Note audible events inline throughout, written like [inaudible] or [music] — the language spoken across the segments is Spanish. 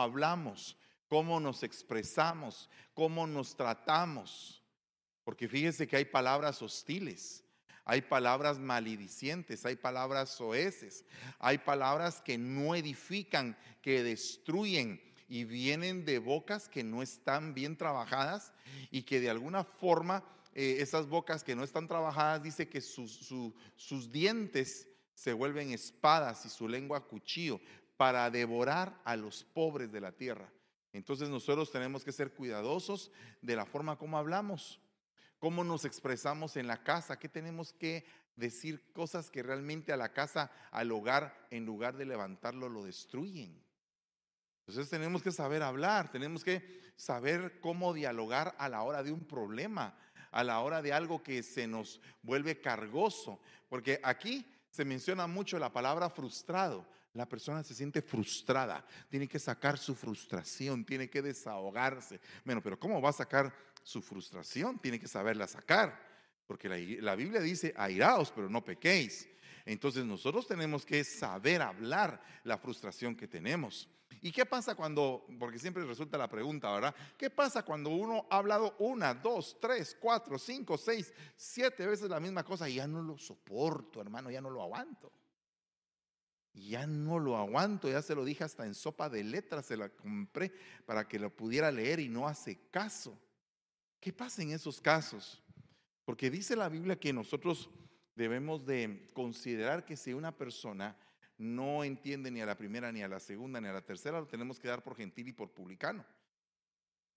hablamos, cómo nos expresamos, cómo nos tratamos. Porque fíjese que hay palabras hostiles, hay palabras malidicientes, hay palabras soeces, hay palabras que no edifican, que destruyen y vienen de bocas que no están bien trabajadas y que de alguna forma eh, esas bocas que no están trabajadas dice que sus dientes se vuelven espadas y su lengua cuchillo para devorar a los pobres de la tierra. Entonces nosotros tenemos que ser cuidadosos de la forma como hablamos, cómo nos expresamos en la casa, qué tenemos que decir cosas que realmente a la casa, al hogar, en lugar de levantarlo, lo destruyen. Entonces tenemos que saber hablar, tenemos que saber cómo dialogar a la hora de un problema, a la hora de algo que se nos vuelve cargoso, porque aquí se menciona mucho la palabra frustrado. La persona se siente frustrada, tiene que sacar su frustración, tiene que desahogarse. Bueno, pero ¿cómo va a sacar su frustración? Tiene que saberla sacar, porque la, Biblia dice, airaos, pero no pequéis. Entonces nosotros tenemos que saber hablar la frustración que tenemos. ¿Y qué pasa cuando, porque siempre resulta la pregunta, ¿verdad? ¿Qué pasa cuando uno ha hablado una, dos, tres, cuatro, cinco, seis, siete veces la misma cosa y ya no lo soporto, hermano, ya no lo aguanto? Ya no lo aguanto, ya se lo dije hasta en sopa de letras, se la compré para que lo pudiera leer y no hace caso. ¿Qué pasa en esos casos? Porque dice la Biblia que nosotros debemos de considerar que si una persona no entiende ni a la primera, ni a la segunda, ni a la tercera, lo tenemos que dar por gentil y por publicano.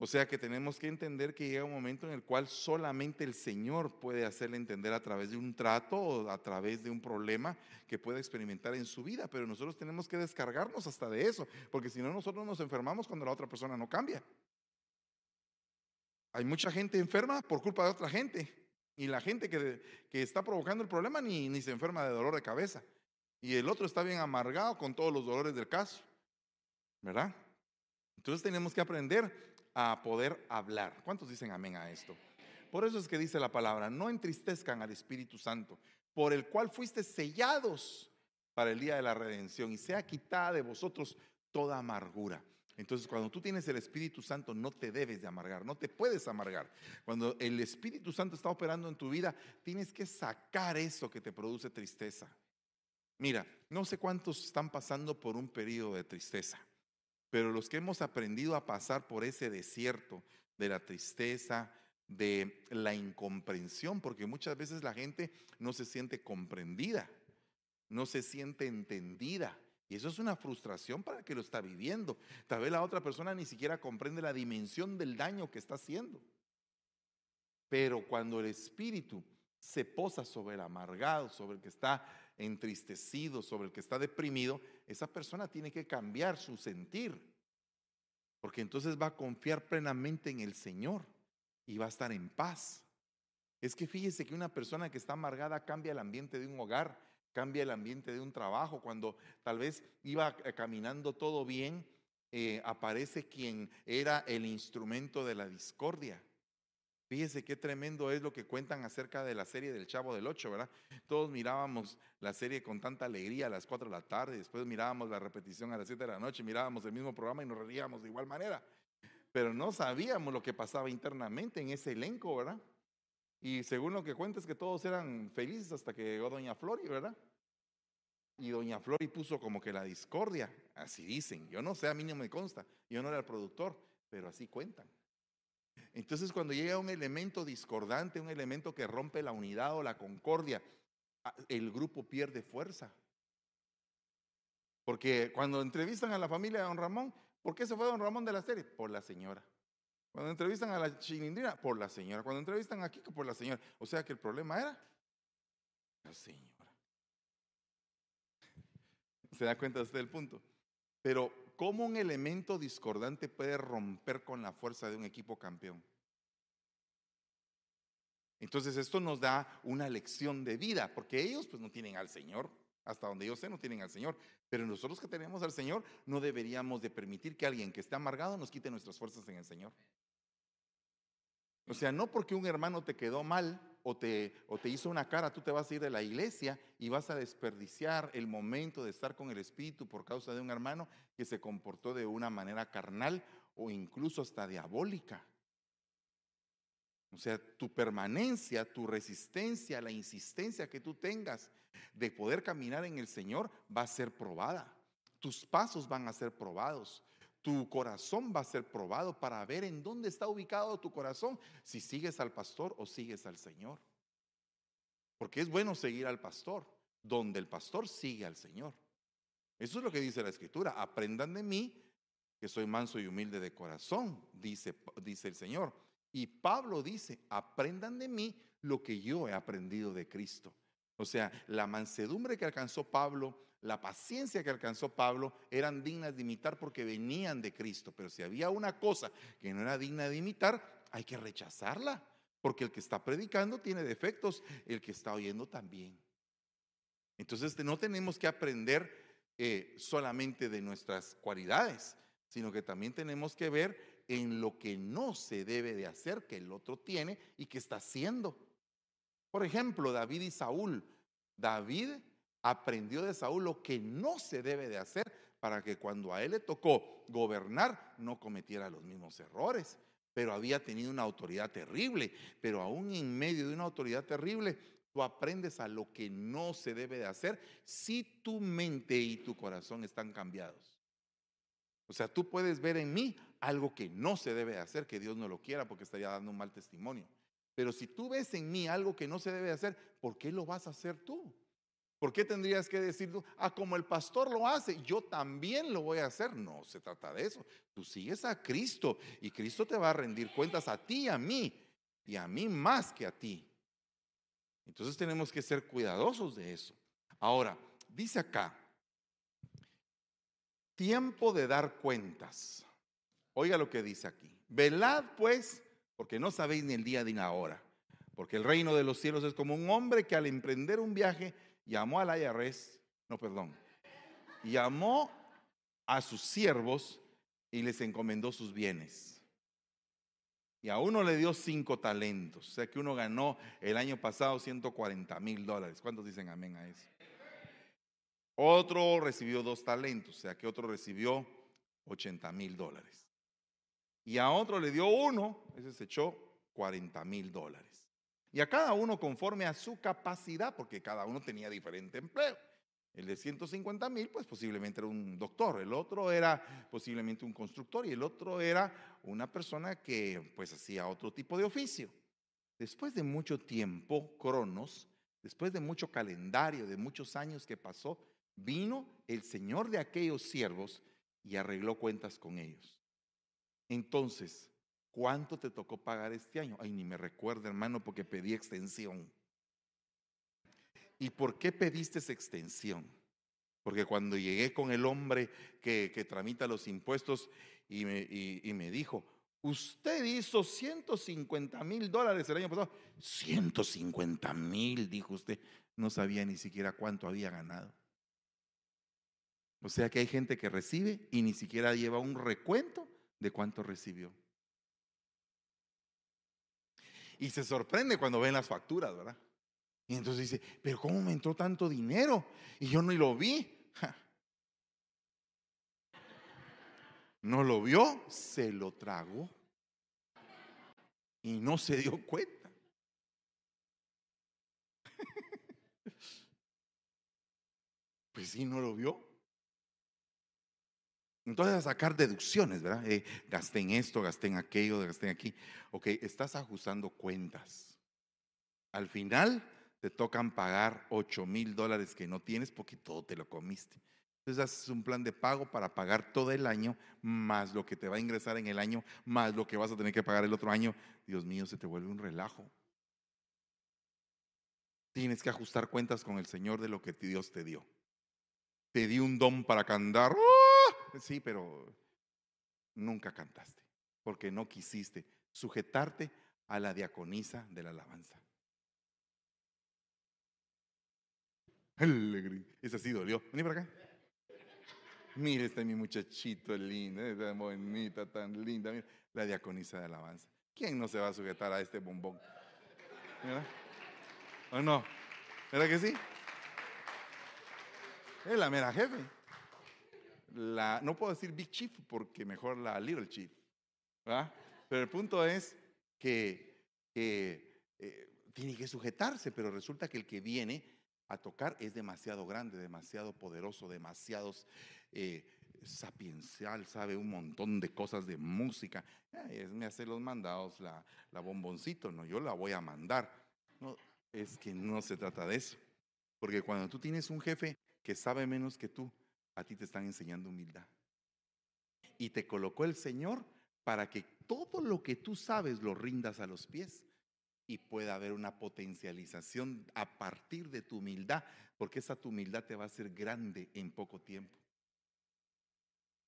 O sea que tenemos que entender que llega un momento en el cual solamente el Señor puede hacerle entender a través de un trato o a través de un problema que pueda experimentar en su vida, pero nosotros tenemos que descargarnos hasta de eso, porque si no nosotros nos enfermamos cuando la otra persona no cambia. Hay mucha gente enferma por culpa de otra gente y la gente que, que está provocando el problema ni, ni se enferma de dolor de cabeza. Y el otro está bien amargado con todos los dolores del caso. ¿Verdad? Entonces tenemos que aprender a poder hablar. ¿Cuántos dicen amén a esto? Por eso es que dice la palabra, no entristezcan al Espíritu Santo, por el cual fuiste sellados para el día de la redención y sea quitada de vosotros toda amargura. Entonces, cuando tú tienes el Espíritu Santo, no te debes de amargar, no te puedes amargar. Cuando el Espíritu Santo está operando en tu vida, tienes que sacar eso que te produce tristeza. Mira, no sé cuántos están pasando por un periodo de tristeza, pero los que hemos aprendido a pasar por ese desierto de la tristeza, de la incomprensión, porque muchas veces la gente no se siente comprendida, no se siente entendida. Y eso es una frustración para el que lo está viviendo. Tal vez la otra persona ni siquiera comprende la dimensión del daño que está haciendo. Pero cuando el espíritu se posa sobre el amargado, sobre el que está entristecido, sobre el que está deprimido, esa persona tiene que cambiar su sentir. Porque entonces va a confiar plenamente en el Señor y va a estar en paz. Es que fíjese que una persona que está amargada cambia el ambiente de un hogar, cambia el ambiente de un trabajo. Cuando tal vez iba eh, caminando todo bien, eh, aparece quien era el instrumento de la discordia. Fíjese qué tremendo es lo que cuentan acerca de la serie del Chavo del Ocho, ¿verdad? Todos mirábamos la serie con tanta alegría a las 4 de la tarde, después mirábamos la repetición a las 7 de la noche, mirábamos el mismo programa y nos reíamos de igual manera. Pero no sabíamos lo que pasaba internamente en ese elenco, ¿verdad? Y según lo que cuenta es que todos eran felices hasta que llegó Doña Flori, ¿verdad? Y Doña Flori puso como que la discordia, así dicen, yo no sé, a mí no me consta, yo no era el productor, pero así cuentan. Entonces cuando llega un elemento discordante, un elemento que rompe la unidad o la concordia, ah, el grupo pierde fuerza. Porque cuando entrevistan a la familia de don Ramón, ¿por qué se fue don Ramón de la serie? Por la señora. Cuando entrevistan a la chilindrina, por la señora. Cuando entrevistan a Kiko, por la señora. O sea que el problema era la señora. [laughs] ¿Se da cuenta usted del punto? Pero ¿Cómo un elemento discordante puede romper con la fuerza de un equipo campeón? Entonces esto nos da una lección de vida, porque ellos pues no tienen al Señor, hasta donde yo sé no tienen al Señor, pero nosotros que tenemos al Señor no deberíamos de permitir que alguien que esté amargado nos quite nuestras fuerzas en el Señor. O sea, no porque un hermano te quedó mal, o te, o te hizo una cara, tú te vas a ir de la iglesia y vas a desperdiciar el momento de estar con el Espíritu por causa de un hermano que se comportó de una manera carnal o incluso hasta diabólica. O sea, tu permanencia, tu resistencia, la insistencia que tú tengas de poder caminar en el Señor va a ser probada. Tus pasos van a ser probados. Tu corazón va a ser probado para ver en dónde está ubicado tu corazón, si sigues al pastor o sigues al Señor. Porque es bueno seguir al pastor, donde el pastor sigue al Señor. Eso es lo que dice la Escritura. Aprendan de mí, que soy manso y humilde de corazón, dice, dice el Señor. Y Pablo dice, aprendan de mí lo que yo he aprendido de Cristo. O sea, la mansedumbre que alcanzó Pablo, la paciencia que alcanzó Pablo, eran dignas de imitar porque venían de Cristo. Pero si había una cosa que no era digna de imitar, hay que rechazarla. Porque el que está predicando tiene defectos, el que está oyendo también. Entonces no tenemos que aprender eh, solamente de nuestras cualidades, sino que también tenemos que ver en lo que no se debe de hacer que el otro tiene y que está haciendo. Por ejemplo, David y Saúl. David aprendió de Saúl lo que no se debe de hacer para que cuando a él le tocó gobernar no cometiera los mismos errores. Pero había tenido una autoridad terrible. Pero aún en medio de una autoridad terrible, tú aprendes a lo que no se debe de hacer si tu mente y tu corazón están cambiados. O sea, tú puedes ver en mí algo que no se debe hacer, que Dios no lo quiera porque estaría dando un mal testimonio. Pero si tú ves en mí algo que no se debe hacer, ¿por qué lo vas a hacer tú? ¿Por qué tendrías que decir tú, ah, como el pastor lo hace, yo también lo voy a hacer? No se trata de eso. Tú sigues a Cristo y Cristo te va a rendir cuentas a ti a mí, y a mí más que a ti. Entonces tenemos que ser cuidadosos de eso. Ahora, dice acá, tiempo de dar cuentas. Oiga lo que dice aquí. Velad pues, porque no sabéis ni el día ni la hora. Porque el reino de los cielos es como un hombre que al emprender un viaje llamó al IRS, no, perdón, llamó a sus siervos y les encomendó sus bienes. Y a uno le dio cinco talentos. O sea que uno ganó el año pasado 140 mil dólares. ¿Cuántos dicen amén a eso? Otro recibió dos talentos. O sea que otro recibió 80 mil dólares y a otro le dio uno, ese se echó 40 mil dólares. Y a cada uno conforme a su capacidad, porque cada uno tenía diferente empleo. El de 150 mil, pues posiblemente era un doctor, el otro era posiblemente un constructor y el otro era una persona que pues hacía otro tipo de oficio. Después de mucho tiempo, Cronos, después de mucho calendario, de muchos años que pasó, vino el señor de aquellos siervos y arregló cuentas con ellos. Entonces, ¿cuánto te tocó pagar este año? Ay, ni me recuerdo, hermano, porque pedí extensión. ¿Y por qué pediste esa extensión? Porque cuando llegué con el hombre que, tramita los impuestos y me, y me dijo, usted hizo 150 mil dólares el año pasado. 150 mil, dijo usted. No sabía ni siquiera cuánto había ganado. O sea que hay gente que recibe y ni siquiera lleva un recuento de cuánto recibió. Y se sorprende cuando ven las facturas, ¿verdad? Y entonces dice, pero ¿cómo me entró tanto dinero? Y yo no lo vi. No lo vio, se lo tragó. Y no se dio cuenta. [laughs] Pues sí, no lo vio. Entonces a sacar deducciones, ¿verdad? Eh, gasté en esto, gasté en aquello, gasté en aquí. Ok, estás ajustando cuentas. Al final te tocan pagar 8 mil dólares que no tienes porque todo te lo comiste. Entonces haces un plan de pago para pagar todo el año, más lo que te va a ingresar en el año, más lo que vas a tener que pagar el otro año. Dios mío, se te vuelve un relajo. Tienes que ajustar cuentas con el Señor de lo que Dios te dio. Te di un don para cantar. Sí, pero nunca cantaste, porque no quisiste sujetarte a la diaconisa de la alabanza. Esa sí dolió. Vení para acá. Mire, este mi muchachito lindo, esta bonita, tan linda. la diaconisa de alabanza. ¿Quién no se va a sujetar a este bombón? ¿O no? ¿Verdad que sí? Es la mera jefe. No puedo decir Big Chief porque mejor la Little Chief. ¿verdad? Pero el punto es que eh, tiene que sujetarse, pero resulta que el que viene a tocar es demasiado grande, demasiado poderoso, demasiado eh, sapiencial, sabe un montón de cosas de música. es me hace los mandados, la, bomboncito, no, yo la voy a mandar. Es que no se trata de eso. Porque cuando tú tienes un jefe que sabe menos que tú, a ti te están enseñando humildad. Y te colocó el Señor para que todo lo que tú sabes lo rindas a los pies y pueda haber una potencialización a partir de tu humildad, porque esa tu humildad te va a hacer grande en poco tiempo.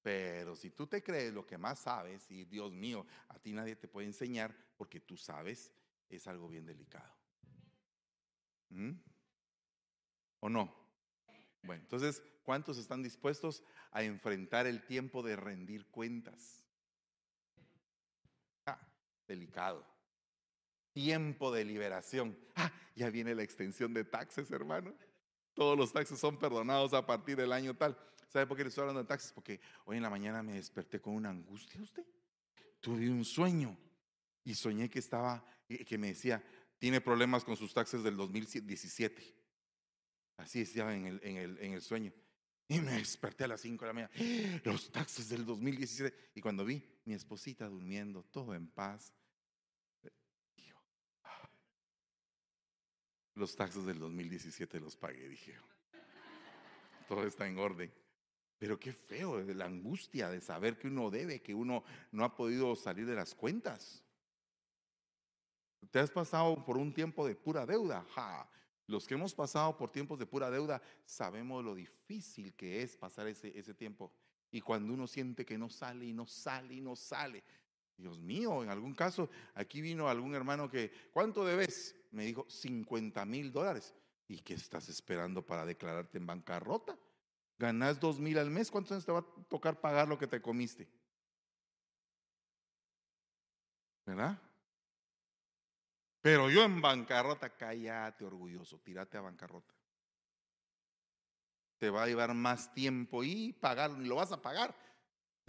Pero si tú te crees lo que más sabes, y Dios mío, a ti nadie te puede enseñar porque tú sabes, es algo bien delicado. ¿Mm? ¿O no? Bueno, entonces, ¿cuántos están dispuestos a enfrentar el tiempo de rendir cuentas? Ah, delicado. Tiempo de liberación. Ah, ya viene la extensión de taxes, hermano. Todos los taxes son perdonados a partir del año tal. ¿Sabe por qué le estoy hablando de taxes? Porque hoy en la mañana me desperté con una angustia usted. Tuve un sueño y soñé que estaba, eh, que me decía, tiene problemas con sus taxes del 2017. Así el, en el sueño. Y me desperté a las 5 de la mañana. [gasps] Los taxes del 2017. Y cuando vi mi esposita durmiendo, todo en paz. Los taxes del 2017 los pagué, dije. Todo está en orden. Pero qué feo, la angustia de saber que uno debe, que uno no ha podido salir de las cuentas. ¿Te has pasado por un tiempo de pura deuda? Ja. Los que hemos pasado por tiempos de pura deuda sabemos lo difícil que es pasar ese, ese tiempo. Y cuando uno siente que no sale y no sale y no sale. Dios mío, en algún caso, aquí vino algún hermano que, ¿cuánto debes? Me dijo, 50 mil dólares. ¿Y qué estás esperando para declararte en bancarrota? Ganás dos mil al mes, ¿cuántos años te va a tocar pagar lo que te comiste? ¿Verdad? Pero yo en bancarrota, cállate orgulloso, tírate a bancarrota. Te va a llevar más tiempo y pagar, lo vas a pagar.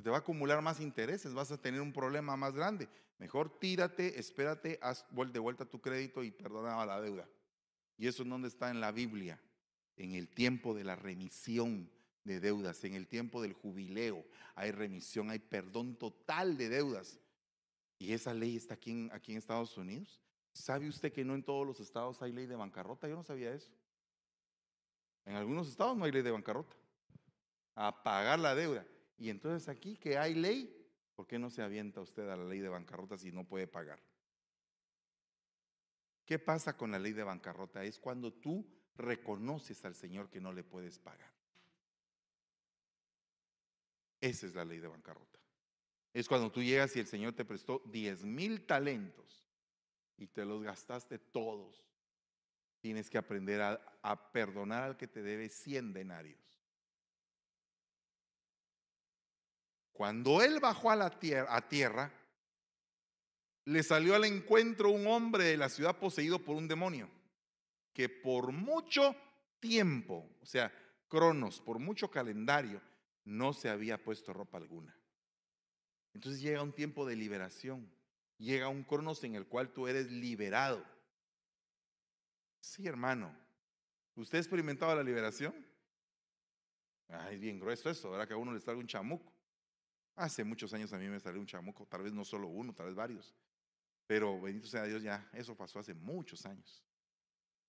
Te va a acumular más intereses, vas a tener un problema más grande. Mejor tírate, espérate, haz de vuelta tu crédito y perdona la deuda. Y eso es donde está en la Biblia, en el tiempo de la remisión de deudas, en el tiempo del jubileo. Hay remisión, hay perdón total de deudas. Y esa ley está aquí aquí en Estados Unidos. ¿Sabe usted que no en todos los estados hay ley de bancarrota? Yo no sabía eso. En algunos estados no hay ley de bancarrota. A pagar la deuda. Y entonces aquí que hay ley, ¿por qué no se avienta usted a la ley de bancarrota si no puede pagar? ¿Qué pasa con la ley de bancarrota? Es cuando tú reconoces al Señor que no le puedes pagar. Esa es la ley de bancarrota. Es cuando tú llegas y el Señor te prestó 10 mil talentos y te los gastaste todos. Tienes que aprender a, perdonar al que te debe 100 denarios. Cuando él bajó a la tierra, a tierra, le salió al encuentro un hombre de la ciudad poseído por un demonio, que por mucho tiempo, o sea, cronos, por mucho calendario, no se había puesto ropa alguna. Entonces llega un tiempo de liberación llega un cronos en el cual tú eres liberado. Sí, hermano. ¿Usted ha experimentado la liberación? Ay, es bien grueso eso, ¿verdad? Que a uno le sale un chamuco. Hace muchos años a mí me salió un chamuco, tal vez no solo uno, tal vez varios. Pero bendito sea Dios, ya eso pasó hace muchos años.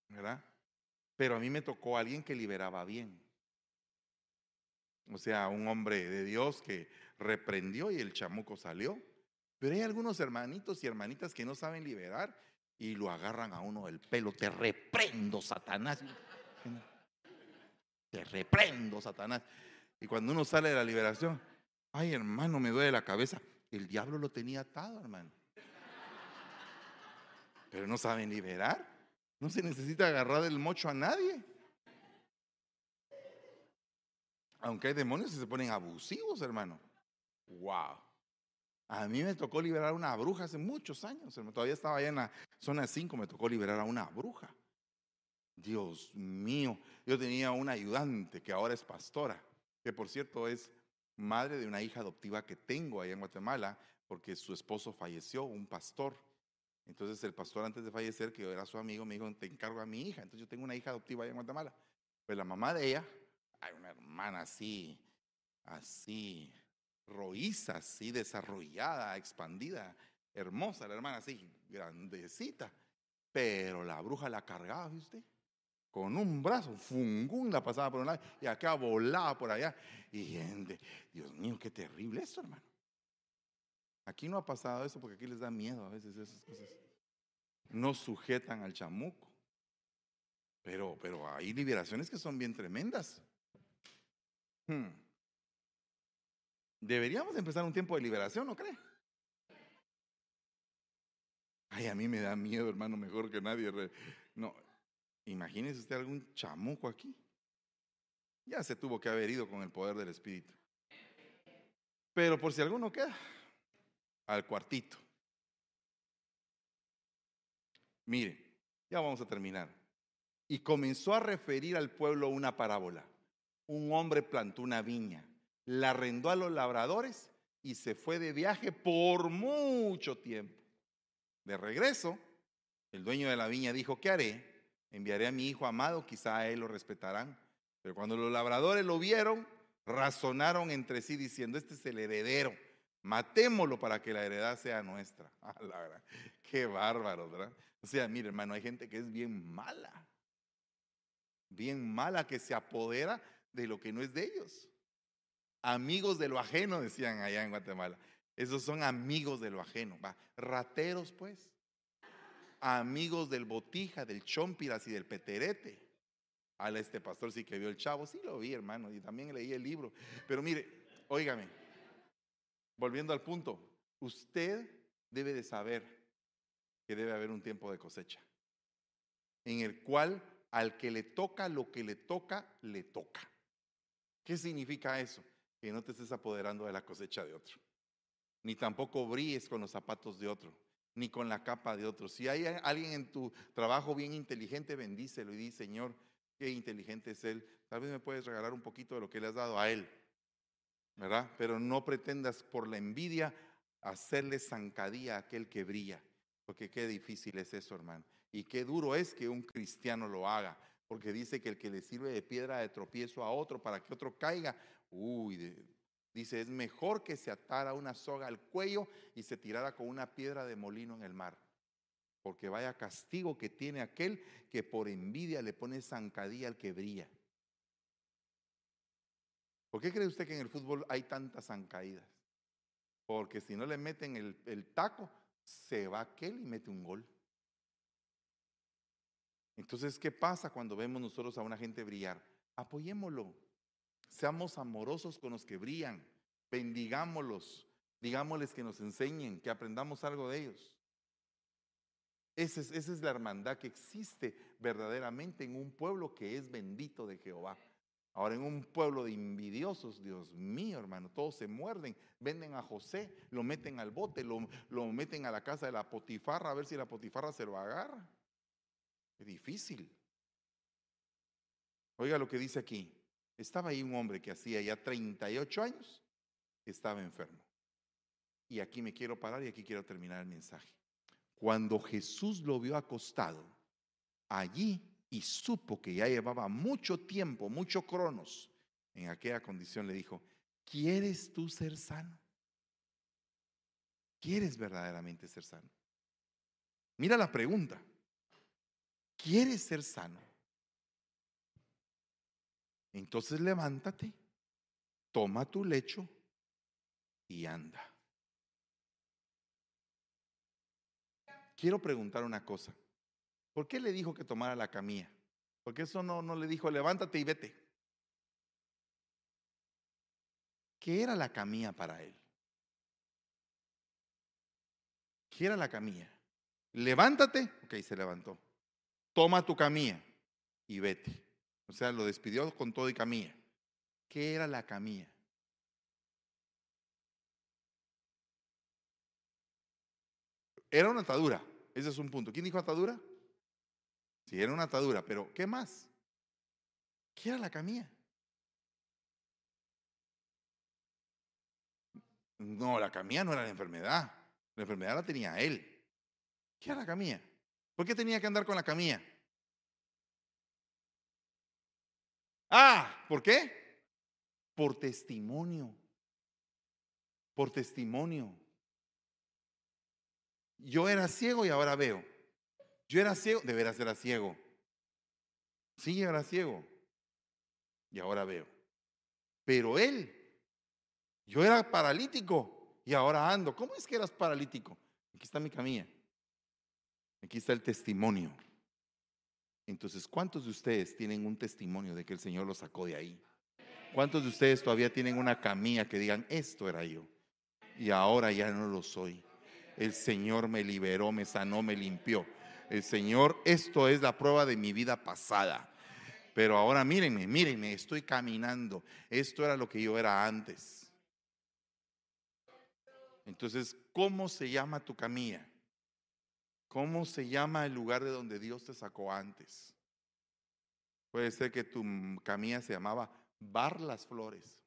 ¿Verdad? Pero a mí me tocó alguien que liberaba bien. O sea, un hombre de Dios que reprendió y el chamuco salió. Pero hay algunos hermanitos y hermanitas que no saben liberar y lo agarran a uno del pelo. Te reprendo, Satanás. Te reprendo, Satanás. Y cuando uno sale de la liberación, ay hermano, me duele la cabeza. El diablo lo tenía atado, hermano. Pero no saben liberar. No se necesita agarrar el mocho a nadie. Aunque hay demonios que se ponen abusivos, hermano. Wow. A mí me tocó liberar a una bruja hace muchos años. Todavía estaba allá en la zona 5, me tocó liberar a una bruja. Dios mío, yo tenía una ayudante que ahora es pastora, que por cierto es madre de una hija adoptiva que tengo allá en Guatemala, porque su esposo falleció, un pastor. Entonces el pastor antes de fallecer, que yo era su amigo, me dijo, te encargo a mi hija. Entonces yo tengo una hija adoptiva allá en Guatemala. Pues la mamá de ella, hay una hermana así, así, roíza, así, desarrollada, expandida, hermosa, la hermana así, grandecita. Pero la bruja la cargaba, ¿viste usted? Con un brazo, fungún la pasaba por un lado y acá volaba por allá. Y gente, Dios mío, qué terrible eso, hermano. Aquí no ha pasado eso porque aquí les da miedo a veces esas cosas. No sujetan al chamuco. Pero, pero hay liberaciones que son bien tremendas. Hmm. Deberíamos empezar un tiempo de liberación, ¿no cree? Ay, a mí me da miedo, hermano, mejor que nadie. No, imagínese usted algún chamuco aquí. Ya se tuvo que haber ido con el poder del Espíritu. Pero por si alguno queda, al cuartito. Mire, ya vamos a terminar. Y comenzó a referir al pueblo una parábola. Un hombre plantó una viña, la arrendó a los labradores y se fue de viaje por mucho tiempo. De regreso, el dueño de la viña dijo, ¿qué haré? Enviaré a mi hijo amado, quizá a él lo respetarán. Pero cuando los labradores lo vieron, razonaron entre sí diciendo, este es el heredero, matémoslo para que la heredad sea nuestra. [laughs] Qué bárbaro. O sea, mire hermano, hay gente que es bien mala bien mala que se apodera de lo que no es de ellos. Amigos de lo ajeno, decían allá en Guatemala. Esos son amigos de lo ajeno. Va. Rateros, pues. Amigos del botija, del chompiras y del peterete. A este pastor sí que vio el chavo. Sí lo vi, hermano. Y también leí el libro. Pero mire, óigame. Volviendo al punto. Usted debe de saber que debe haber un tiempo de cosecha. En el cual al que le toca lo que le toca, le toca. ¿Qué significa eso? Que no te estés apoderando de la cosecha de otro. Ni tampoco brilles con los zapatos de otro, ni con la capa de otro. Si hay alguien en tu trabajo bien inteligente, bendícelo y di, Señor, qué inteligente es Él. Tal vez me puedes regalar un poquito de lo que le has dado a Él. ¿Verdad? Pero no pretendas por la envidia hacerle zancadía a aquel que brilla. Porque qué difícil es eso, hermano. Y qué duro es que un cristiano lo haga, porque dice que el que le sirve de piedra de tropiezo a otro para que otro caiga, uy, dice, es mejor que se atara una soga al cuello y se tirara con una piedra de molino en el mar. Porque vaya castigo que tiene aquel que por envidia le pone zancadilla al que brilla. ¿Por qué cree usted que en el fútbol hay tantas zancadidas? Porque si no le meten el, el taco, se va aquel y mete un gol. Entonces, ¿qué pasa cuando vemos nosotros a una gente brillar? Apoyémoslo. Seamos amorosos con los que brillan. Bendigámoslos. Digámosles que nos enseñen, que aprendamos algo de ellos. Esa es, esa es la hermandad que existe verdaderamente en un pueblo que es bendito de Jehová. Ahora en un pueblo de envidiosos, Dios mío, hermano, todos se muerden, venden a José, lo meten al bote, lo, lo meten a la casa de la potifarra a ver si la potifarra se lo agarra. Es difícil. Oiga lo que dice aquí. Estaba ahí un hombre que hacía ya 38 años, estaba enfermo. Y aquí me quiero parar y aquí quiero terminar el mensaje. Cuando Jesús lo vio acostado allí y supo que ya llevaba mucho tiempo, mucho cronos, en aquella condición le dijo, ¿quieres tú ser sano? ¿Quieres verdaderamente ser sano? Mira la pregunta. ¿Quieres ser sano? Entonces levántate, toma tu lecho y anda. Quiero preguntar una cosa. ¿Por qué le dijo que tomara la camilla? Porque eso no, no le dijo levántate y vete. ¿Qué era la camilla para él? ¿Qué era la camilla? Levántate. Ok, se levantó toma tu camilla y vete. O sea, lo despidió con todo y camilla. ¿Qué era la camilla? Era una atadura. Ese es un punto. ¿Quién dijo atadura? Si era una atadura, pero ¿qué más? ¿Qué era la camilla? No, la camilla no era la enfermedad. La enfermedad la tenía él. ¿Qué era la camilla? ¿Por qué tenía que andar con la camilla? Ah, ¿por qué? Por testimonio. Por testimonio. Yo era ciego y ahora veo. Yo era ciego, de veras era ciego. Sí, era ciego. Y ahora veo. Pero él, yo era paralítico y ahora ando. ¿Cómo es que eras paralítico? Aquí está mi camilla. Aquí está el testimonio. Entonces, ¿cuántos de ustedes tienen un testimonio de que el Señor los sacó de ahí? ¿Cuántos de ustedes todavía tienen una camilla que digan, esto era yo? Y ahora ya no lo soy. El Señor me liberó, me sanó, me limpió. El Señor, esto es la prueba de mi vida pasada. Pero ahora mírenme, mírenme, estoy caminando. Esto era lo que yo era antes. Entonces, ¿cómo se llama tu camilla? ¿Cómo se llama el lugar de donde Dios te sacó antes? Puede ser que tu camilla se llamaba Bar Las Flores.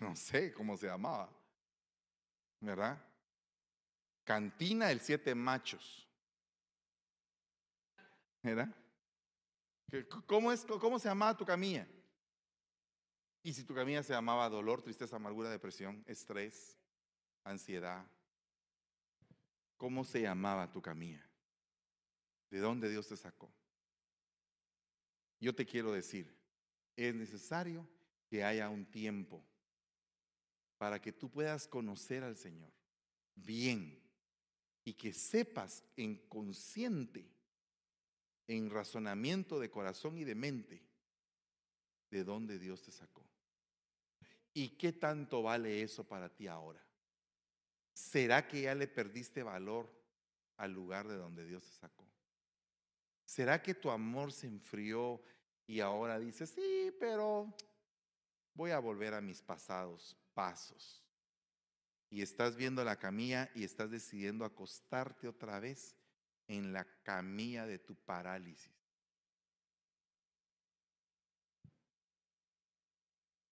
no sé cómo se llamaba. ¿Verdad? Cantina el Siete Machos. ¿Verdad? ¿Cómo, es, ¿Cómo se llamaba tu camilla? Y si tu camilla se llamaba dolor, tristeza, amargura, depresión, estrés, ansiedad, ¿cómo se llamaba tu camilla? ¿De dónde Dios te sacó? Yo te quiero decir, es necesario que haya un tiempo para que tú puedas conocer al Señor bien y que sepas en consciente, en razonamiento de corazón y de mente, de dónde Dios te sacó. ¿Y qué tanto vale eso para ti ahora? ¿Será que ya le perdiste valor al lugar de donde Dios te sacó? ¿Será que tu amor se enfrió y ahora dices, sí, pero voy a volver a mis pasados pasos? Y estás viendo la camilla y estás decidiendo acostarte otra vez en la camilla de tu parálisis.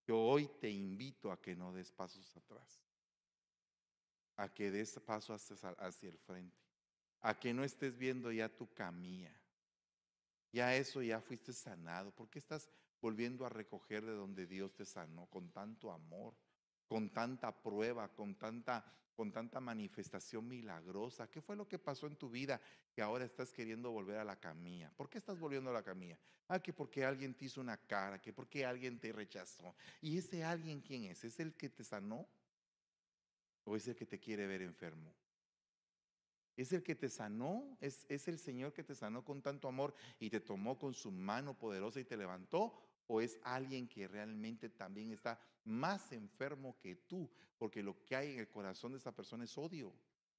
Yo hoy te invito a que no des pasos atrás, a que des pasos hacia el frente, a que no estés viendo ya tu camilla. Ya eso ya fuiste sanado. ¿Por qué estás volviendo a recoger de donde Dios te sanó con tanto amor, con tanta prueba, con tanta con tanta manifestación milagrosa. ¿Qué fue lo que pasó en tu vida que ahora estás queriendo volver a la camilla? ¿Por qué estás volviendo a la camilla? Ah, que porque alguien te hizo una cara, que porque alguien te rechazó. ¿Y ese alguien quién es? ¿Es el que te sanó? ¿O es el que te quiere ver enfermo? ¿Es el que te sanó? ¿Es, ¿Es el Señor que te sanó con tanto amor y te tomó con su mano poderosa y te levantó? ¿O es alguien que realmente también está más enfermo que tú, porque lo que hay en el corazón de esa persona es odio.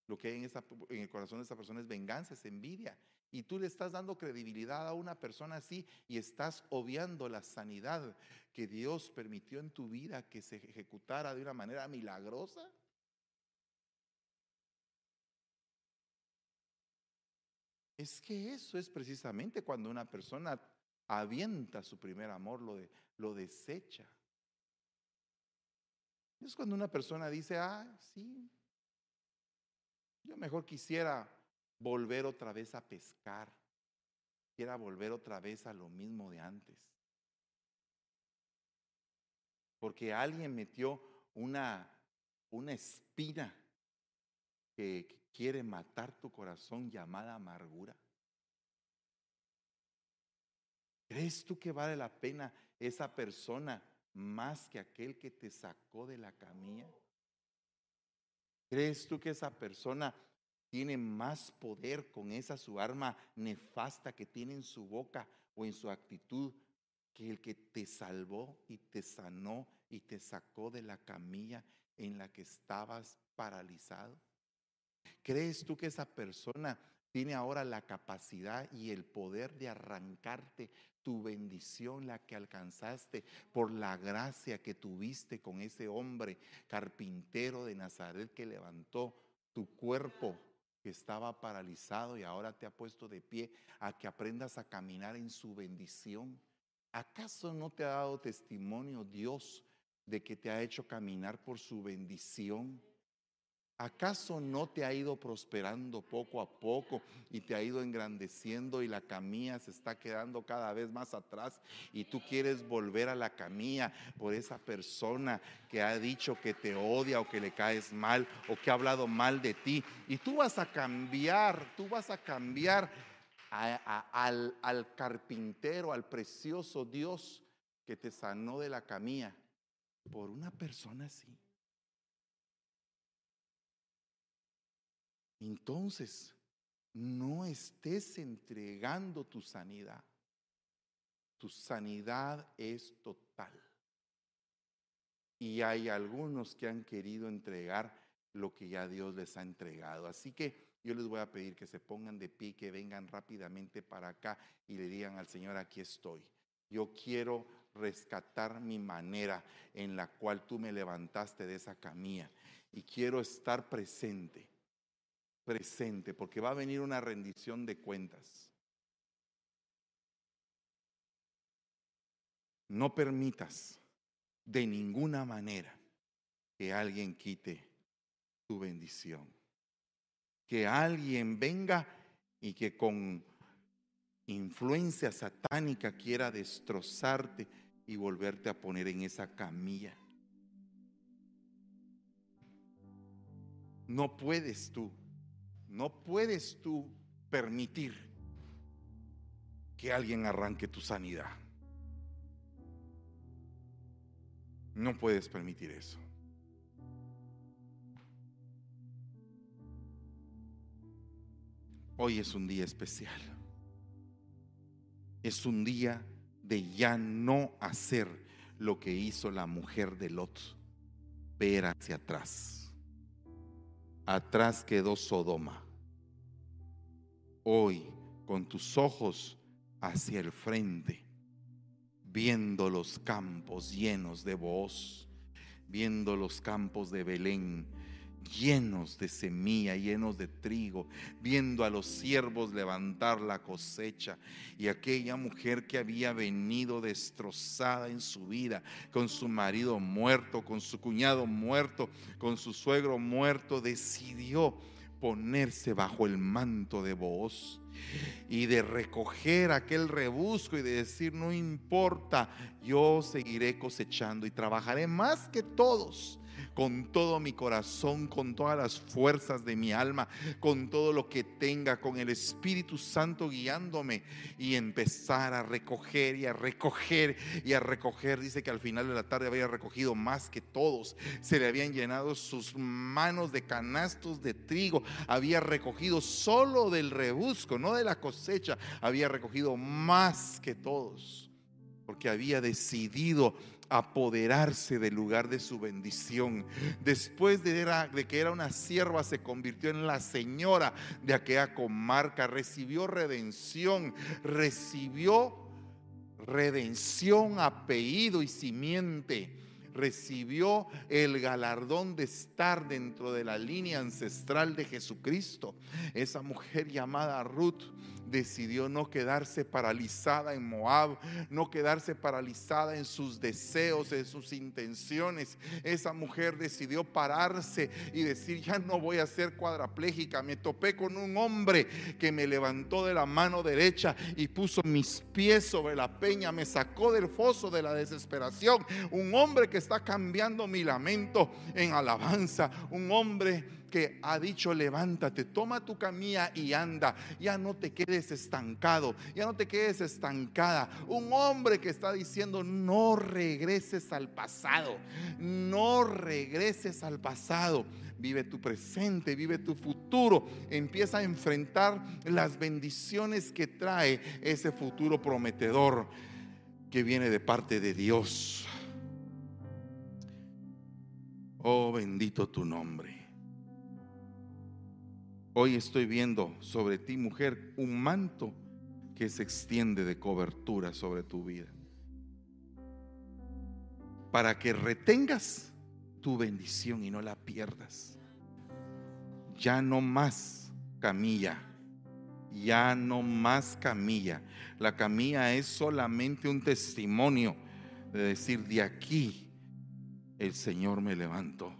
Lo que hay en, en el corazón de esa persona es venganza, es envidia. Y tú le estás dando credibilidad a una persona así y estás obviando la sanidad que Dios permitió en tu vida que se ejecutara de una manera milagrosa. Es que eso es precisamente cuando una persona avienta su primer amor, lo, de, lo desecha. Es cuando una persona dice, ah, sí, yo mejor quisiera volver otra vez a pescar, quisiera volver otra vez a lo mismo de antes. Porque alguien metió una, una espina que quiere matar tu corazón llamada amargura. ¿Crees tú que vale la pena esa persona más que aquel que te sacó de la camilla? ¿Crees tú que esa persona tiene más poder con esa su arma nefasta que tiene en su boca o en su actitud que el que te salvó y te sanó y te sacó de la camilla en la que estabas paralizado? ¿Crees tú que esa persona tiene ahora la capacidad y el poder de arrancarte tu bendición, la que alcanzaste por la gracia que tuviste con ese hombre carpintero de Nazaret que levantó tu cuerpo que estaba paralizado y ahora te ha puesto de pie a que aprendas a caminar en su bendición. ¿Acaso no te ha dado testimonio Dios de que te ha hecho caminar por su bendición? ¿Acaso no te ha ido prosperando poco a poco y te ha ido engrandeciendo y la camilla se está quedando cada vez más atrás y tú quieres volver a la camilla por esa persona que ha dicho que te odia o que le caes mal o que ha hablado mal de ti? Y tú vas a cambiar, tú vas a cambiar al, al carpintero, al precioso Dios que te sanó de la camilla por una persona así. Entonces no estés entregando tu sanidad. Tu sanidad es total. Y hay algunos que han querido entregar lo que ya Dios les ha entregado. Así que yo les voy a pedir que se pongan de pie, que vengan rápidamente para acá y le digan al Señor, aquí estoy. Yo quiero rescatar mi manera en la cual tú me levantaste de esa camilla y quiero estar presente presente, porque va a venir una rendición de cuentas. No permitas de ninguna manera que alguien quite tu bendición. Que alguien venga y que con influencia satánica quiera destrozarte y volverte a poner en esa camilla. No puedes tú no puedes tú permitir que alguien arranque tu sanidad. No puedes permitir eso. Hoy es un día especial. Es un día de ya no hacer lo que hizo la mujer de Lot, ver hacia atrás. Atrás quedó Sodoma hoy con tus ojos hacia el frente, viendo los campos llenos de voz, viendo los campos de Belén llenos de semilla, llenos de trigo, viendo a los siervos levantar la cosecha y aquella mujer que había venido destrozada en su vida, con su marido muerto, con su cuñado muerto, con su suegro muerto, decidió ponerse bajo el manto de voz y de recoger aquel rebusco y de decir, no importa, yo seguiré cosechando y trabajaré más que todos con todo mi corazón, con todas las fuerzas de mi alma, con todo lo que tenga, con el Espíritu Santo guiándome y empezar a recoger y a recoger y a recoger. Dice que al final de la tarde había recogido más que todos. Se le habían llenado sus manos de canastos de trigo. Había recogido solo del rebusco, no de la cosecha. Había recogido más que todos porque había decidido apoderarse del lugar de su bendición. Después de, de, que era una sierva, se convirtió en la señora de aquella comarca, recibió redención, recibió redención, apellido y simiente. Recibió el galardón de estar dentro de la línea ancestral de Jesucristo. Esa mujer llamada Ruth decidió no quedarse paralizada en Moab, no quedarse paralizada en sus deseos, en sus intenciones. Esa mujer decidió pararse y decir, ya no voy a ser cuadraplégica. Me topé con un hombre que me levantó de la mano derecha y puso mis pies sobre la peña, me sacó del foso de la desesperación. Un hombre que está cambiando mi lamento en alabanza, un hombre que ha dicho, levántate, toma tu camilla y anda. Ya no te quedes estancado, ya no te quedes estancada. Un hombre que está diciendo, no regreses al pasado, no regreses al pasado. Vive tu presente, vive tu futuro. Empieza a enfrentar las bendiciones que trae ese futuro prometedor que viene de parte de Dios. Oh, bendito tu nombre. Hoy estoy viendo sobre ti, mujer, un manto que se extiende de cobertura sobre tu vida. Para que retengas tu bendición y no la pierdas. Ya no más camilla. Ya no más camilla. La camilla es solamente un testimonio de decir, de aquí el Señor me levantó.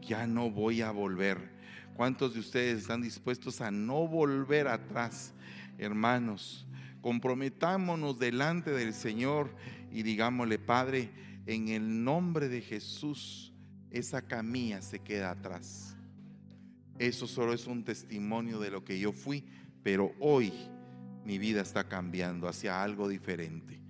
Ya no voy a volver. ¿Cuántos de ustedes están dispuestos a no volver atrás, hermanos? Comprometámonos delante del Señor y digámosle, Padre, en el nombre de Jesús, esa camilla se queda atrás. Eso solo es un testimonio de lo que yo fui, pero hoy mi vida está cambiando hacia algo diferente.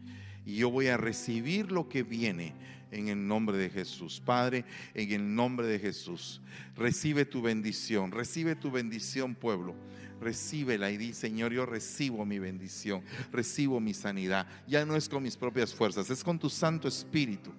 Y yo voy a recibir lo que viene en el nombre de Jesús. Padre, en el nombre de Jesús, recibe tu bendición, recibe tu bendición, pueblo. Recíbela y di, Señor, yo recibo mi bendición, recibo mi sanidad. Ya no es con mis propias fuerzas, es con tu Santo Espíritu.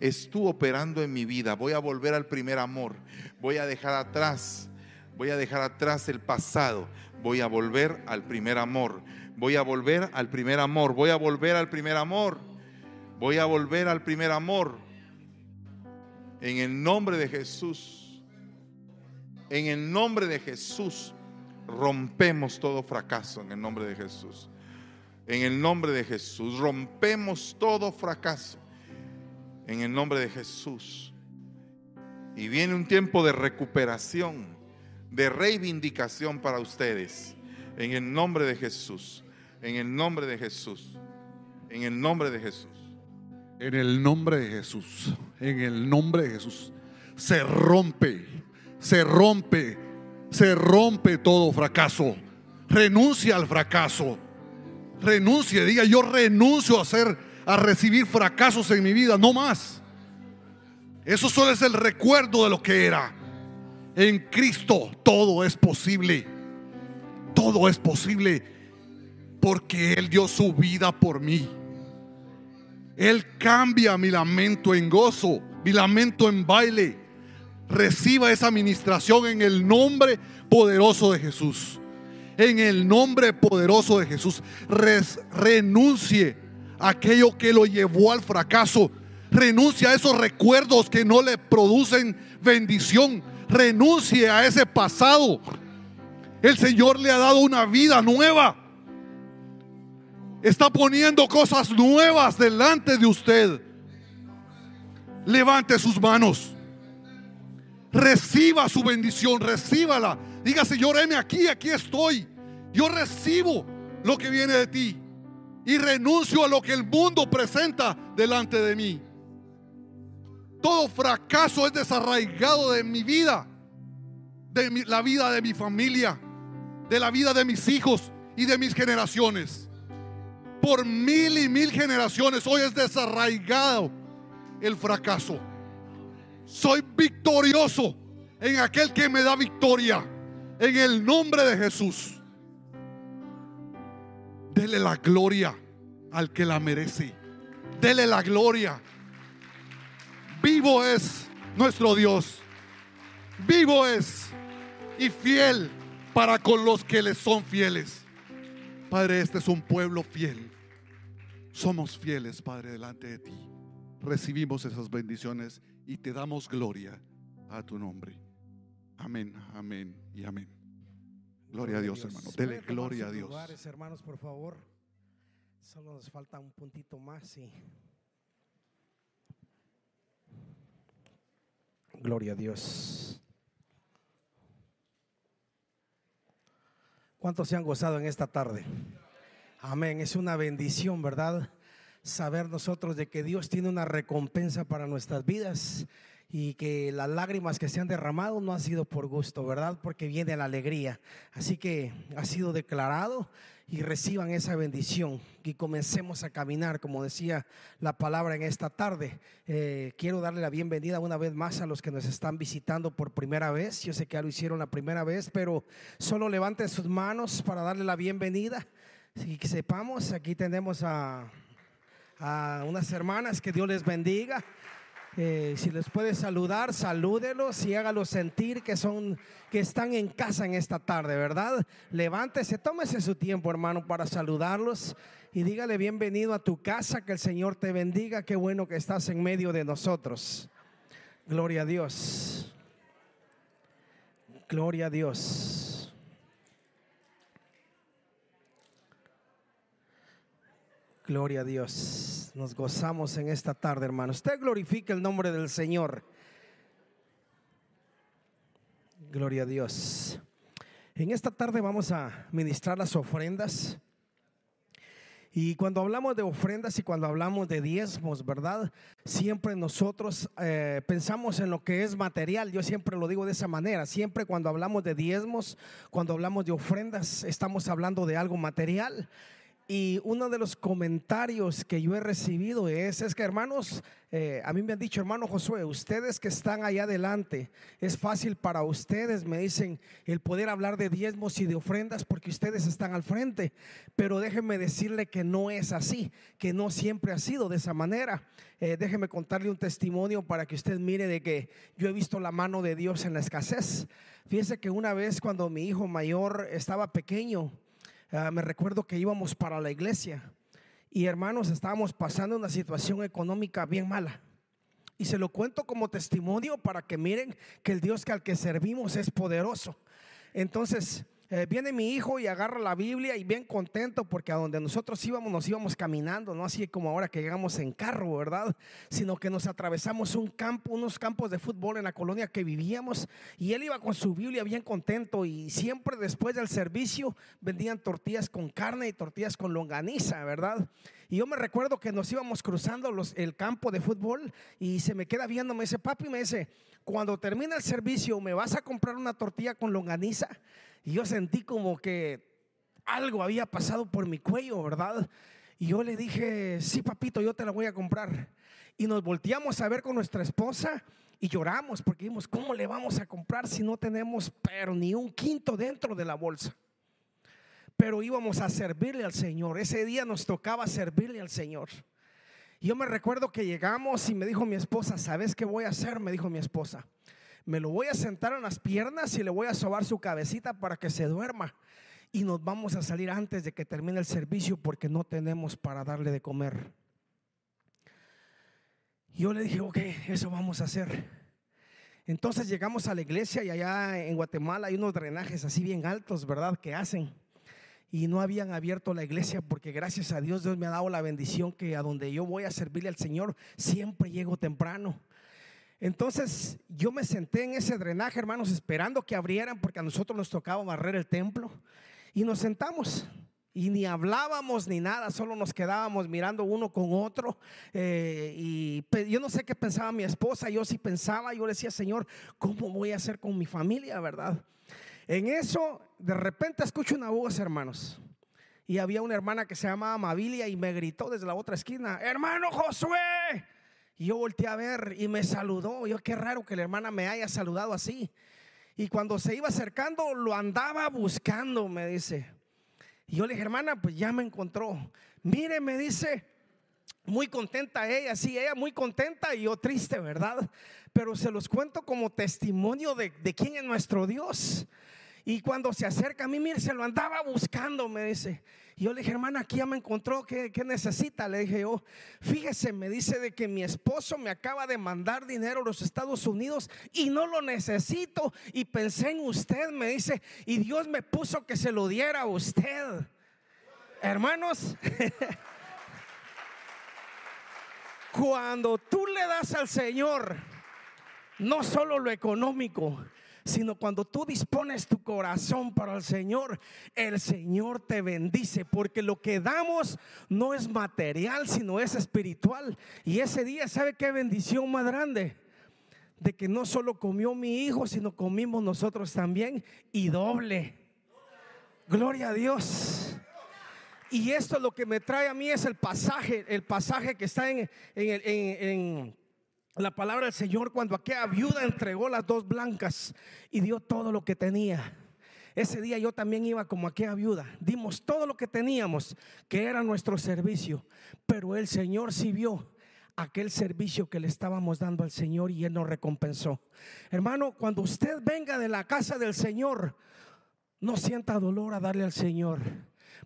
Es tú operando en mi vida. Voy a volver al primer amor. Voy a dejar atrás, voy a dejar atrás el pasado. Voy a volver al primer amor. Voy a volver al primer amor. Voy a volver al primer amor. Voy a volver al primer amor. En el nombre de Jesús. En el nombre de Jesús rompemos todo fracaso en el nombre de Jesús. En el nombre de Jesús, rompemos todo fracaso en el nombre de Jesús. Y viene un tiempo de recuperación, de reivindicación para ustedes. En el nombre de Jesús. En el nombre de Jesús. En el nombre de Jesús. En el nombre de Jesús. En el nombre de Jesús. Se rompe. Se rompe se rompe todo fracaso. Renuncia al fracaso. Renuncie, diga, yo renuncio a hacer a recibir fracasos en mi vida, no más. Eso solo es el recuerdo de lo que era. En Cristo todo es posible. Todo es posible porque Él dio su vida por mí. Él cambia mi lamento en gozo, mi lamento en baile reciba esa administración en el nombre poderoso de Jesús. En el nombre poderoso de Jesús. renuncie a aquello que lo llevó al fracaso. Renuncie a esos recuerdos que no le producen bendición. Renuncie a ese pasado. El Señor le ha dado una vida nueva. Está poniendo cosas nuevas delante de usted. Levante sus manos. Reciba su bendición, recíbala. Diga, Señor, heme aquí, aquí estoy. Yo recibo lo que viene de ti y renuncio a lo que el mundo presenta delante de mí. Todo fracaso es desarraigado de mi vida, de la vida de mi familia, de la vida de mis hijos y de mis generaciones. Por mil y mil generaciones hoy es desarraigado el fracaso. Soy victorioso en aquel que me da victoria. En el nombre de Jesús. Dele la gloria al que la merece. Dele la gloria. Vivo es nuestro Dios. Vivo es y fiel para con los que le son fieles. Padre, este es un pueblo fiel. Somos fieles, Padre, delante de ti. Recibimos esas bendiciones y te damos gloria a tu nombre. Amén, amén y amén. Gloria, a Dios, hermano. Dele gloria a Dios. hermanos, por favor. Solo nos falta un puntito más y Gloria a Dios. ¿Cuántos se han gozado en esta tarde? Amén. Es una bendición, ¿verdad? saber nosotros de que Dios tiene una recompensa para nuestras vidas y que las lágrimas que se han derramado no han sido por gusto, ¿verdad? Porque viene la alegría. Así que ha sido declarado y reciban esa bendición y comencemos a caminar, como decía la palabra en esta tarde. Eh, quiero darle la bienvenida una vez más a los que nos están visitando por primera vez. Yo sé que ya lo hicieron la primera vez, pero solo levanten sus manos para darle la bienvenida. Que sepamos, aquí tenemos a a unas hermanas, que Dios les bendiga. Eh, si les puede saludar, salúdelos y hágalos sentir que son, que están en casa en esta tarde, ¿verdad? Levántese, tómese su tiempo, hermano, para saludarlos y dígale bienvenido a tu casa, que el Señor te bendiga, qué bueno que estás en medio de nosotros. Gloria a Dios. Gloria a Dios. Gloria a Dios. Nos gozamos en esta tarde, hermano. Usted glorifique el nombre del Señor. Gloria a Dios. En esta tarde vamos a ministrar las ofrendas. Y cuando hablamos de ofrendas y cuando hablamos de diezmos, ¿verdad? Siempre nosotros eh, pensamos en lo que es material. Yo siempre lo digo de esa manera. Siempre cuando hablamos de diezmos, cuando hablamos de ofrendas, estamos hablando de algo material. Y uno de los comentarios que yo he recibido es, es que hermanos, eh, a mí me han dicho, hermano Josué, ustedes que están allá adelante, es fácil para ustedes, me dicen, el poder hablar de diezmos y de ofrendas porque ustedes están al frente. Pero déjenme decirle que no es así, que no siempre ha sido de esa manera. Eh, déjenme contarle un testimonio para que usted mire de que yo he visto la mano de Dios en la escasez. Fíjese que una vez cuando mi hijo mayor estaba pequeño, Ah, me recuerdo que íbamos para la iglesia y hermanos estábamos pasando una situación económica bien mala. Y se lo cuento como testimonio para que miren que el Dios que al que servimos es poderoso. Entonces, eh, viene mi hijo y agarra la Biblia y bien contento porque a donde nosotros íbamos nos íbamos caminando, no así como ahora que llegamos en carro, ¿verdad? Sino que nos atravesamos un campo, unos campos de fútbol en la colonia que vivíamos y él iba con su Biblia bien contento y siempre después del servicio vendían tortillas con carne y tortillas con longaniza, ¿verdad? Y yo me recuerdo que nos íbamos cruzando los, el campo de fútbol y se me queda viendo, me dice, papi, me dice, cuando termina el servicio, ¿me vas a comprar una tortilla con longaniza? Y yo sentí como que algo había pasado por mi cuello, ¿verdad? Y yo le dije, sí, papito, yo te la voy a comprar. Y nos volteamos a ver con nuestra esposa y lloramos porque dijimos, ¿cómo le vamos a comprar si no tenemos pero ni un quinto dentro de la bolsa? Pero íbamos a servirle al Señor. Ese día nos tocaba servirle al Señor. Yo me recuerdo que llegamos y me dijo mi esposa, ¿sabes qué voy a hacer? Me dijo mi esposa me lo voy a sentar en las piernas y le voy a sobar su cabecita para que se duerma. Y nos vamos a salir antes de que termine el servicio porque no tenemos para darle de comer. Yo le dije, ok, eso vamos a hacer. Entonces llegamos a la iglesia y allá en Guatemala hay unos drenajes así bien altos, ¿verdad? Que hacen. Y no habían abierto la iglesia porque gracias a Dios Dios me ha dado la bendición que a donde yo voy a servirle al Señor siempre llego temprano. Entonces yo me senté en ese drenaje, hermanos, esperando que abrieran porque a nosotros nos tocaba barrer el templo. Y nos sentamos y ni hablábamos ni nada, solo nos quedábamos mirando uno con otro. Eh, y yo no sé qué pensaba mi esposa, yo sí pensaba, yo le decía, Señor, ¿cómo voy a hacer con mi familia, verdad? En eso, de repente escucho una voz, hermanos. Y había una hermana que se llamaba Amabilia y me gritó desde la otra esquina, hermano Josué. Y yo volteé a ver y me saludó. Yo, qué raro que la hermana me haya saludado así. Y cuando se iba acercando, lo andaba buscando, me dice. Y yo le dije, hermana, pues ya me encontró. Mire, me dice, muy contenta ella, sí, ella muy contenta y yo triste, ¿verdad? Pero se los cuento como testimonio de, de quién es nuestro Dios. Y cuando se acerca a mí, mire, se lo andaba buscando, me dice. Y yo le dije, hermana, aquí ya me encontró, ¿qué, necesita? Le dije yo, fíjese, me dice de que mi esposo me acaba de mandar dinero a los Estados Unidos y no lo necesito. Y pensé en usted, me dice, y Dios me puso que se lo diera a usted. Hermanos, [laughs] cuando tú le das al Señor, no solo lo económico, sino cuando tú dispones tu corazón para el Señor, el Señor te bendice, porque lo que damos no es material, sino es espiritual. Y ese día, ¿sabe qué bendición más grande? De que no solo comió mi hijo, sino comimos nosotros también y doble. Gloria a Dios. Y esto lo que me trae a mí es el pasaje, el pasaje que está en, en, en la palabra del Señor cuando aquella viuda entregó las dos blancas y dio todo lo que tenía. Ese día yo también iba como aquella viuda. Dimos todo lo que teníamos, que era nuestro servicio. Pero el Señor sí vio aquel servicio que le estábamos dando al Señor y Él nos recompensó. Hermano, cuando usted venga de la casa del Señor, no sienta dolor a darle al Señor.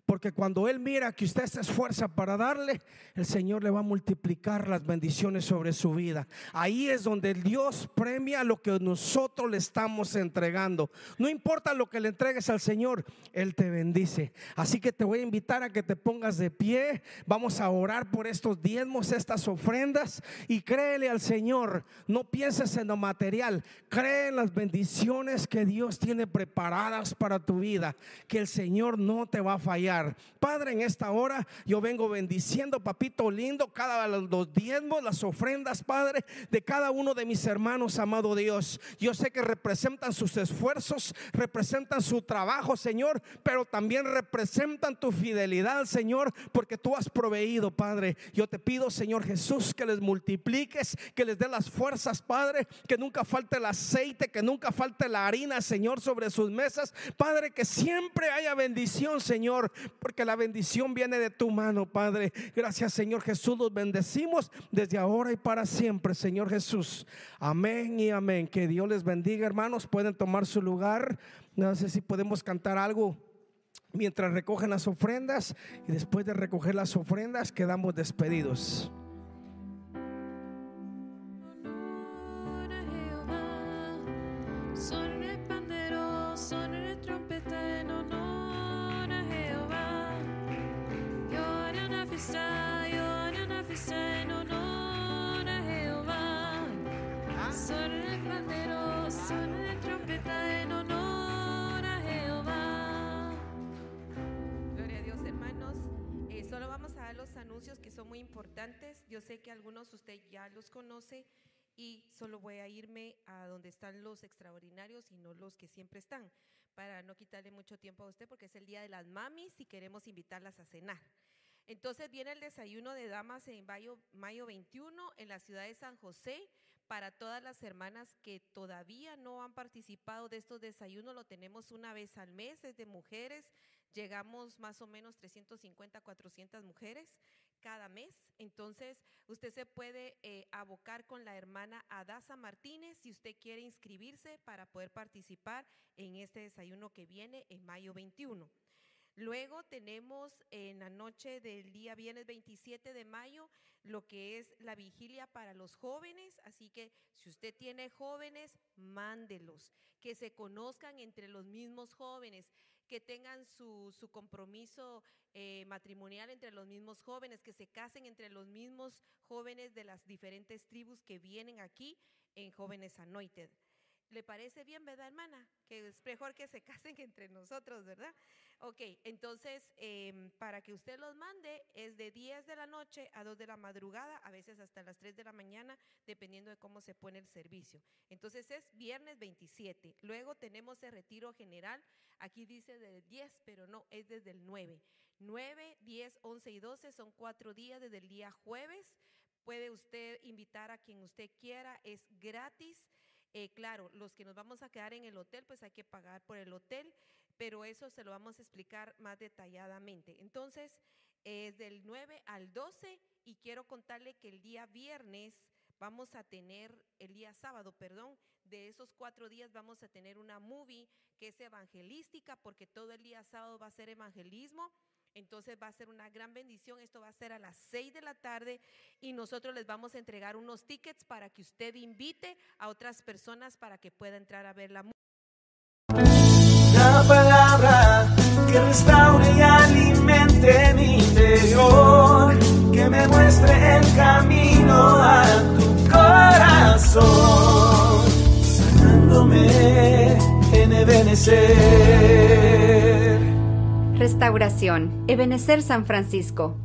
Porque cuando Él mira que usted se esfuerza para darle, el Señor le va a multiplicar las bendiciones sobre su vida. Ahí es donde Dios premia lo que nosotros le estamos entregando. No importa lo que le entregues al Señor, Él te bendice. Así que te voy a invitar a que te pongas de pie. Vamos a orar por estos diezmos, estas ofrendas. Y créele al Señor. No pienses en lo material. Cree en las bendiciones que Dios tiene preparadas para tu vida. Que el Señor no te va a fallar. Padre, en esta hora yo vengo bendiciendo, papito lindo, cada los diezmos, las ofrendas, Padre, de cada uno de mis hermanos, amado Dios. Yo sé que representan sus esfuerzos, representan su trabajo, Señor, pero también representan tu fidelidad, Señor, porque tú has proveído, Padre. Yo te pido, Señor Jesús, que les multipliques, que les dé las fuerzas, Padre, que nunca falte el aceite, que nunca falte la harina, Señor, sobre sus mesas. Padre, que siempre haya bendición, Señor porque la bendición viene de tu mano, Padre. Gracias, Señor Jesús. Los bendecimos desde ahora y para siempre, Señor Jesús. Amén y amén. Que Dios les bendiga, hermanos. Pueden tomar su lugar. No sé si podemos cantar algo mientras recogen las ofrendas y después de recoger las ofrendas quedamos despedidos. Que son muy importantes. Yo sé que algunos usted ya los conoce y solo voy a irme a donde están los extraordinarios y no los que siempre están, para no quitarle mucho tiempo a usted porque es el día de las mamis y queremos invitarlas a cenar. Entonces viene el desayuno de damas en mayo, mayo 21 en la ciudad de San José. Para todas las hermanas que todavía no han participado de estos desayunos, lo tenemos una vez al mes, es de mujeres. Llegamos más o menos 350, 400 mujeres cada mes. Entonces, usted se puede eh, abocar con la hermana Adasa Martínez si usted quiere inscribirse para poder participar en este desayuno que viene en mayo 21. Luego tenemos en la noche del día viernes 27 de mayo lo que es la vigilia para los jóvenes, así que si usted tiene jóvenes, mándelos, que se conozcan entre los mismos jóvenes que tengan su, su compromiso eh, matrimonial entre los mismos jóvenes, que se casen entre los mismos jóvenes de las diferentes tribus que vienen aquí en Jóvenes Anointed. ¿Le parece bien, verdad, hermana? Que es mejor que se [laughs] casen entre nosotros, ¿verdad? Ok, entonces, em, para que usted los mande, es de 10 de la noche a 2 de la madrugada, a veces hasta las 3 de la mañana, dependiendo de cómo se pone el servicio. Entonces, es viernes 27. Luego tenemos el retiro general. Aquí dice del 10, pero no, es desde el 9. 9, 10, 11 y 12 son cuatro días desde el día jueves. Puede usted invitar a quien usted quiera, es gratis. Eh, claro, los que nos vamos a quedar en el hotel, pues hay que pagar por el hotel, pero eso se lo vamos a explicar más detalladamente. Entonces, es del 9 al 12 y quiero contarle que el día viernes vamos a tener, el día sábado, perdón, de esos cuatro días vamos a tener una movie que es evangelística porque todo el día sábado va a ser evangelismo entonces va a ser una gran bendición. Esto va a ser a las 6 de la tarde y nosotros les vamos a entregar unos tickets para que usted invite a otras personas para que pueda entrar a ver la La palabra que restaure y alimente mi interior, que me muestre el camino a tu corazón, sanándome en Ebenecer. Restauración, Ebenecer San Francisco,